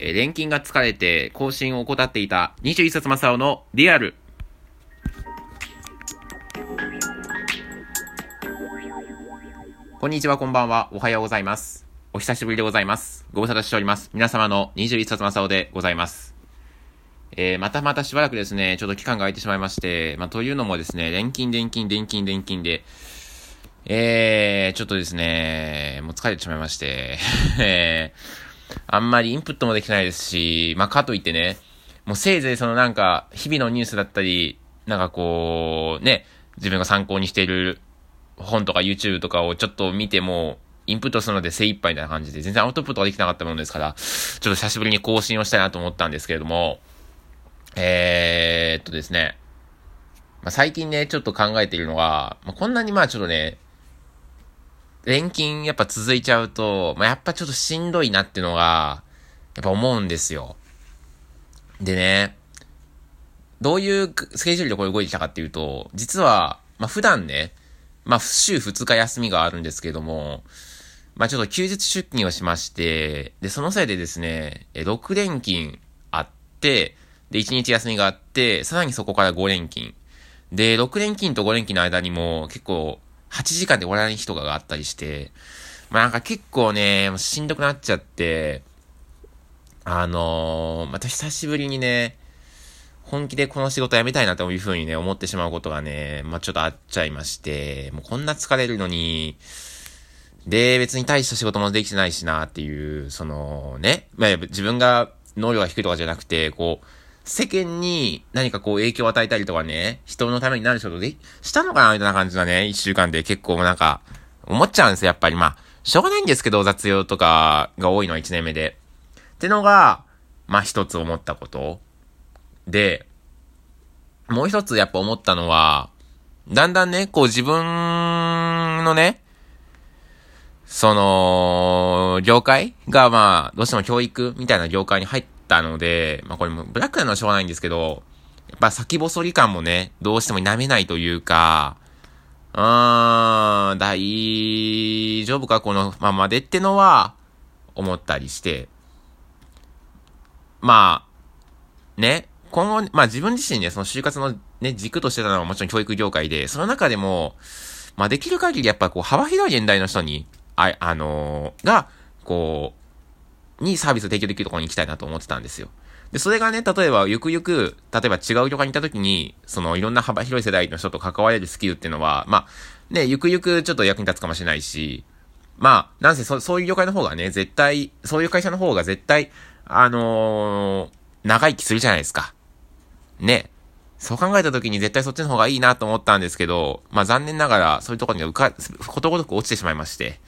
えー、錬金が疲れて更新を怠っていた21冊正雄のリアル。こんにちは、こんばんは。おはようございます。お久しぶりでございます。ご無沙汰しております。皆様の21冊正雄でございます。えー、またまたしばらくですね、ちょっと期間が空いてしまいまして、まあ、というのもですね、錬金、錬金、錬金、錬金で、えー、ちょっとですね、もう疲れてしまいまして、え ーあんまりインプットもできないですし、まあ、かといってね、もうせいぜいそのなんか、日々のニュースだったり、なんかこう、ね、自分が参考にしている本とか YouTube とかをちょっと見ても、インプットするので精一杯みたいな感じで、全然アウトプットができなかったものですから、ちょっと久しぶりに更新をしたいなと思ったんですけれども、えー、っとですね、まあ、最近ね、ちょっと考えているのは、まあ、こんなにまあちょっとね、錬金やっぱ続いちゃうと、まあ、やっぱちょっとしんどいなってのが、やっぱ思うんですよ。でね、どういうスケジュールでこれ動いてきたかっていうと、実は、まあ、普段ね、まあ、週2日休みがあるんですけども、まあ、ちょっと休日出勤をしまして、で、そのせいでですね、え6連勤あって、で、1日休みがあって、さらにそこから5連勤。で、6連勤と5連勤の間にも結構8時間で終わらない日とかがあったりして、まあなんか結構ね、しんどくなっちゃって、あのー、また久しぶりにね、本気でこの仕事辞めたいなというふうにね、思ってしまうことがね、まあちょっとあっちゃいまして、もうこんな疲れるのに、で、別に大した仕事もできてないしなっていう、そのね、まあ自分が能力が低いとかじゃなくて、こう、世間に何かこう影響を与えたりとかね、人のためになる仕事で、したのかなみたいな感じのね、一週間で結構なんか、思っちゃうんですよ、やっぱり。まあ、しょうがないんですけど、雑用とかが多いのは一年目で。ってのが、まあ一つ思ったこと。で、もう一つやっぱ思ったのは、だんだんね、こう自分のね、その、業界がまあ、どうしても教育みたいな業界に入ってったので、まあこれもブラックなのはしょうがないんですけど、やっぱ先細り感もね、どうしても舐めないというか、うーん、大丈夫かこのままでってのは、思ったりして、まあ、ね、今後、まあ自分自身ね、その就活のね、軸としてたのはもちろん教育業界で、その中でも、まあできる限りやっぱこう幅広い年代の人に、あ、あのー、が、こう、にサービスを提供できるところに行きたいなと思ってたんですよ。で、それがね、例えば、ゆくゆく、例えば違う業界に行った時に、その、いろんな幅広い世代の人と関われるスキルっていうのは、まあ、ね、ゆくゆくちょっと役に立つかもしれないし、まあ、なんせそ、そういう業界の方がね、絶対、そういう会社の方が絶対、あのー、長生きするじゃないですか。ね。そう考えた時に絶対そっちの方がいいなと思ったんですけど、まあ残念ながら、そういうところにはうか、ことごとく落ちてしまいまして。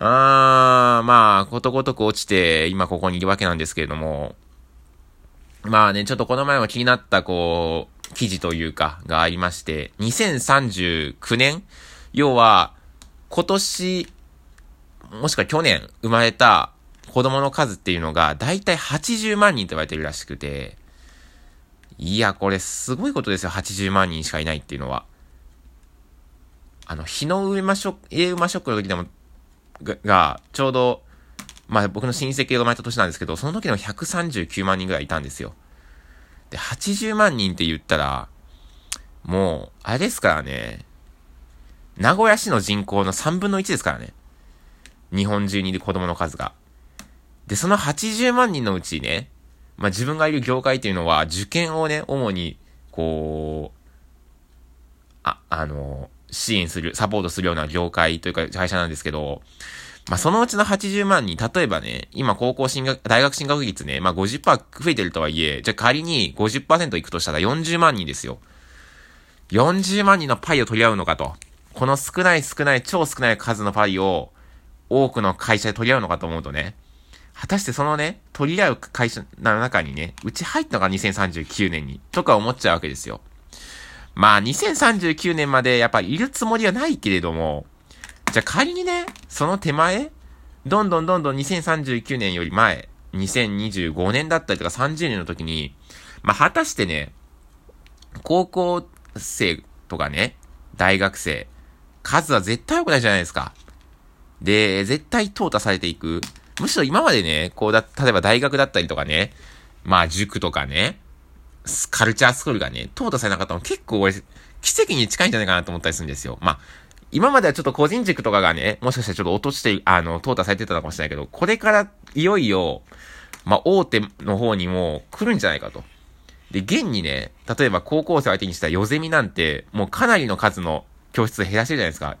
あー、まあ、ことごとく落ちて、今ここにいるわけなんですけれども、まあね、ちょっとこの前も気になった、こう、記事というか、がありまして、2039年要は、今年、もしくは去年生まれた子供の数っていうのが、だいたい80万人と言われてるらしくて、いや、これすごいことですよ、80万人しかいないっていうのは。あの、日の上馬ショック、家馬ショックの時でもが、ちょうど、まあ僕の親戚が生まれた年なんですけど、その時でも139万人ぐらいいたんですよ。で、80万人って言ったら、もう、あれですからね、名古屋市の人口の3分の1ですからね。日本中にいる子供の数が。で、その80万人のうちね、まあ自分がいる業界っていうのは、受験をね、主に、こう、あ、あの、支援する、サポートするような業界というか会社なんですけど、まあ、そのうちの80万人、例えばね、今高校進学、大学進学率ね、まあ、50%増えてるとはいえ、じゃあ仮に50%いくとしたら40万人ですよ。40万人のパイを取り合うのかと。この少ない少ない、超少ない数のパイを多くの会社で取り合うのかと思うとね、果たしてそのね、取り合う会社の中にね、うち入ったのが2039年に、とか思っちゃうわけですよ。まあ、2039年までやっぱいるつもりはないけれども、じゃあ仮にね、その手前、どんどんどんどん2039年より前、2025年だったりとか30年の時に、まあ、果たしてね、高校生とかね、大学生、数は絶対多くないじゃないですか。で、絶対淘汰されていく。むしろ今までね、こうだ、例えば大学だったりとかね、まあ塾とかね、カルチャースクールがね、淘汰されなかったの結構俺、奇跡に近いんじゃないかなと思ったりするんですよ。まあ、今まではちょっと個人塾とかがね、もしかしたらちょっと落として、あの、淘汰されてたのかもしれないけど、これからいよいよ、まあ、大手の方にも来るんじゃないかと。で、現にね、例えば高校生相手にしたヨゼミなんて、もうかなりの数の教室減らしてるじゃないですか。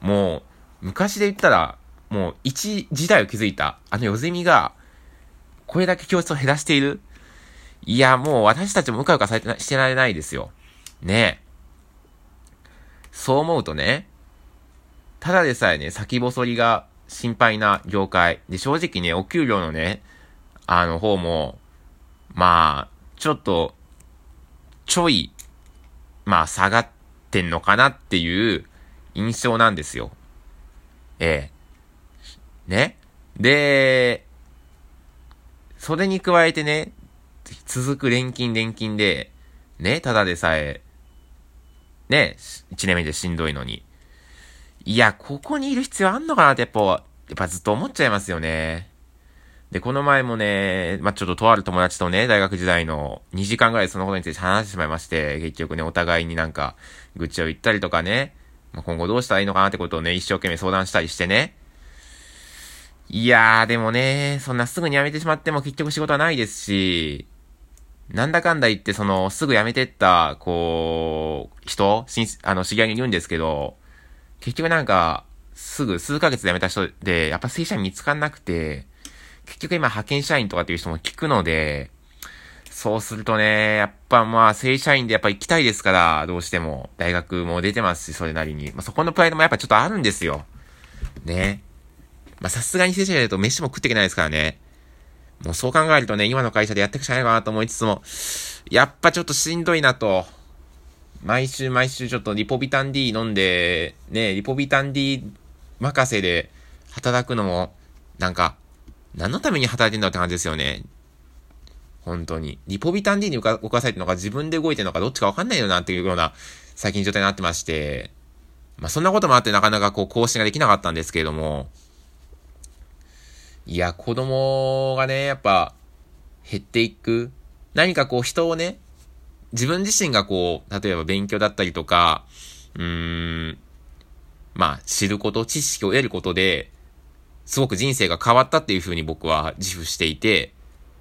もう、昔で言ったら、もう一時代を築いた、あのヨゼミが、これだけ教室を減らしている。いや、もう私たちもうかうかされてなしてられないですよ。ねえそう思うとね、ただでさえね、先細りが心配な業界。で、正直ね、お給料のね、あの方も、まあ、ちょっと、ちょい、まあ、下がってんのかなっていう印象なんですよ。ええ。ね。で、それに加えてね、続く錬金錬金で、ね、ただでさえ、ね、一年目でしんどいのに。いや、ここにいる必要あんのかなってやっぱ、やっぱずっと思っちゃいますよね。で、この前もね、まあ、ちょっととある友達とね、大学時代の2時間ぐらいそのことについて話してしまいまして、結局ね、お互いになんか、愚痴を言ったりとかね、まあ、今後どうしたらいいのかなってことをね、一生懸命相談したりしてね。いやー、でもね、そんなすぐに辞めてしまっても結局仕事はないですし、なんだかんだ言って、その、すぐ辞めてった、こう、人、し、あの、知り合いに言うんですけど、結局なんか、すぐ数ヶ月で辞めた人で、やっぱ正社員見つかんなくて、結局今派遣社員とかっていう人も聞くので、そうするとね、やっぱまあ正社員でやっぱ行きたいですから、どうしても。大学も出てますし、それなりに。まあそこのプライドもやっぱちょっとあるんですよ。ね。まあさすがに正社員だと飯も食っていけないですからね。もうそう考えるとね、今の会社でやっていくしかないかなと思いつつも、やっぱちょっとしんどいなと。毎週毎週ちょっとリポビタン D 飲んで、ね、リポビタン D 任せで働くのも、なんか、何のために働いてんだって感じですよね。本当に。リポビタン D に動かされてるのか自分で動いてるのかどっちかわかんないよなっていうような最近状態になってまして、まあそんなこともあってなかなかこう更新ができなかったんですけれども、いや、子供がね、やっぱ減っていく。何かこう人をね、自分自身がこう、例えば勉強だったりとか、うーん、まあ、知ること、知識を得ることで、すごく人生が変わったっていうふうに僕は自負していて、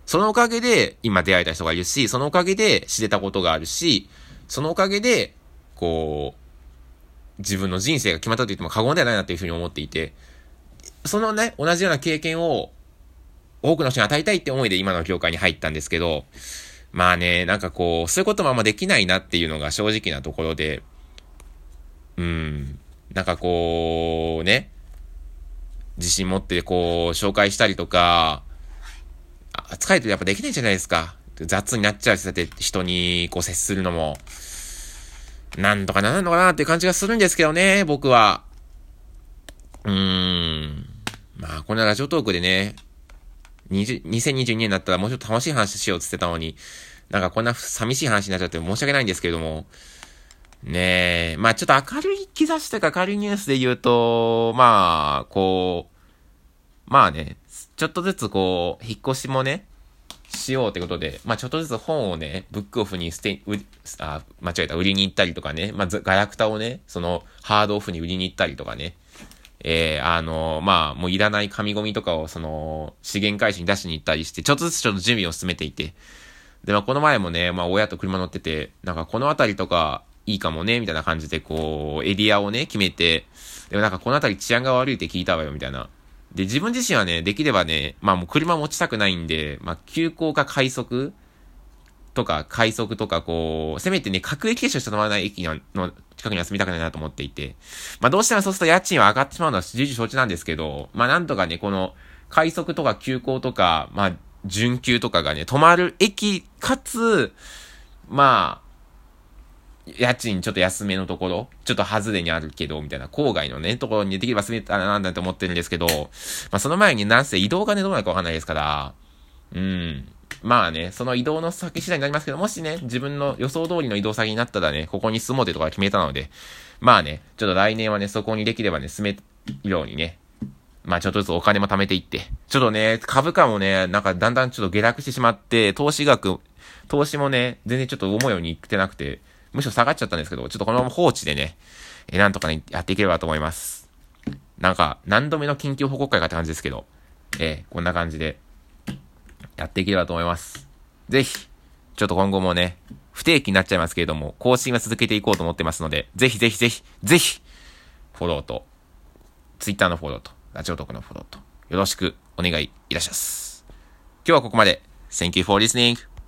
そのおかげで今出会えた人がいるし、そのおかげで知れたことがあるし、そのおかげで、こう、自分の人生が決まったと言っても過言ではないなっていうふうに思っていて、そのね、同じような経験を多くの人に与えたいって思いで今の業界に入ったんですけど、まあね、なんかこう、そういうこともあんまできないなっていうのが正直なところで、うん、なんかこう、ね、自信持ってこう、紹介したりとか、疲れてやっぱできないじゃないですか。雑になっちゃうし、だって人にこう接するのも、なんとかならんのかなっていう感じがするんですけどね、僕は。うーん。まあ、こんなラジオトークでね、2022年になったらもうちょっと楽しい話しようって言ってたのに、なんかこんな寂しい話になっちゃって申し訳ないんですけれども、ねえ、まあちょっと明るい兆しとか明るいニュースで言うと、まあ、こう、まあね、ちょっとずつこう、引っ越しもね、しようってことで、まあちょっとずつ本をね、ブックオフに捨て、うあ、間違えた、売りに行ったりとかね、まあガラクタをね、そのハードオフに売りに行ったりとかね、えー、あの、まあ、もういらない紙ゴミとかを、その、資源回収に出しに行ったりして、ちょっとずつちょっと準備を進めていて、で、まあ、この前もね、まあ、親と車乗ってて、なんかこの辺りとか、いいかもね、みたいな感じで、こう、エリアをね、決めて、でもなんかこの辺り治安が悪いって聞いたわよ、みたいな。で、自分自身はね、できればね、まあもう車持ちたくないんで、まあ急行か快速とか快速とかこう、せめてね、各駅停車して止まらない駅の近くには住みたくないなと思っていて、まあどうしてもそうすると家賃は上がってしまうのは重々承知なんですけど、まあなんとかね、この快速とか急行とか、まあ準急とかがね、止まる駅かつ、まあ、家賃ちょっと安めのところ、ちょっと外れにあるけど、みたいな、郊外のね、ところにできれば住めたらな、なんて思ってるんですけど、まあその前になんせ移動がね、どうなるかわかんないですから、うん。まあね、その移動の先次第になりますけど、もしね、自分の予想通りの移動先になったらね、ここに住もうてところ決めたので、まあね、ちょっと来年はね、そこにできればね、住めるようにね、まあちょっとずつお金も貯めていって、ちょっとね、株価もね、なんかだんだんちょっと下落してしまって、投資額、投資もね、全然ちょっと思うようにいってなくて、むしろ下がっちゃったんですけど、ちょっとこのまま放置でね、えなんとかね、やっていければと思います。なんか、何度目の緊急報告会かって感じですけど、えー、こんな感じで、やっていければと思います。ぜひ、ちょっと今後もね、不定期になっちゃいますけれども、更新は続けていこうと思ってますので、ぜひぜひぜひ、ぜひ、フォローと、Twitter のフォローと、ラジオトークのフォローと、よろしくお願いいたします。今日はここまで。Thank you for listening.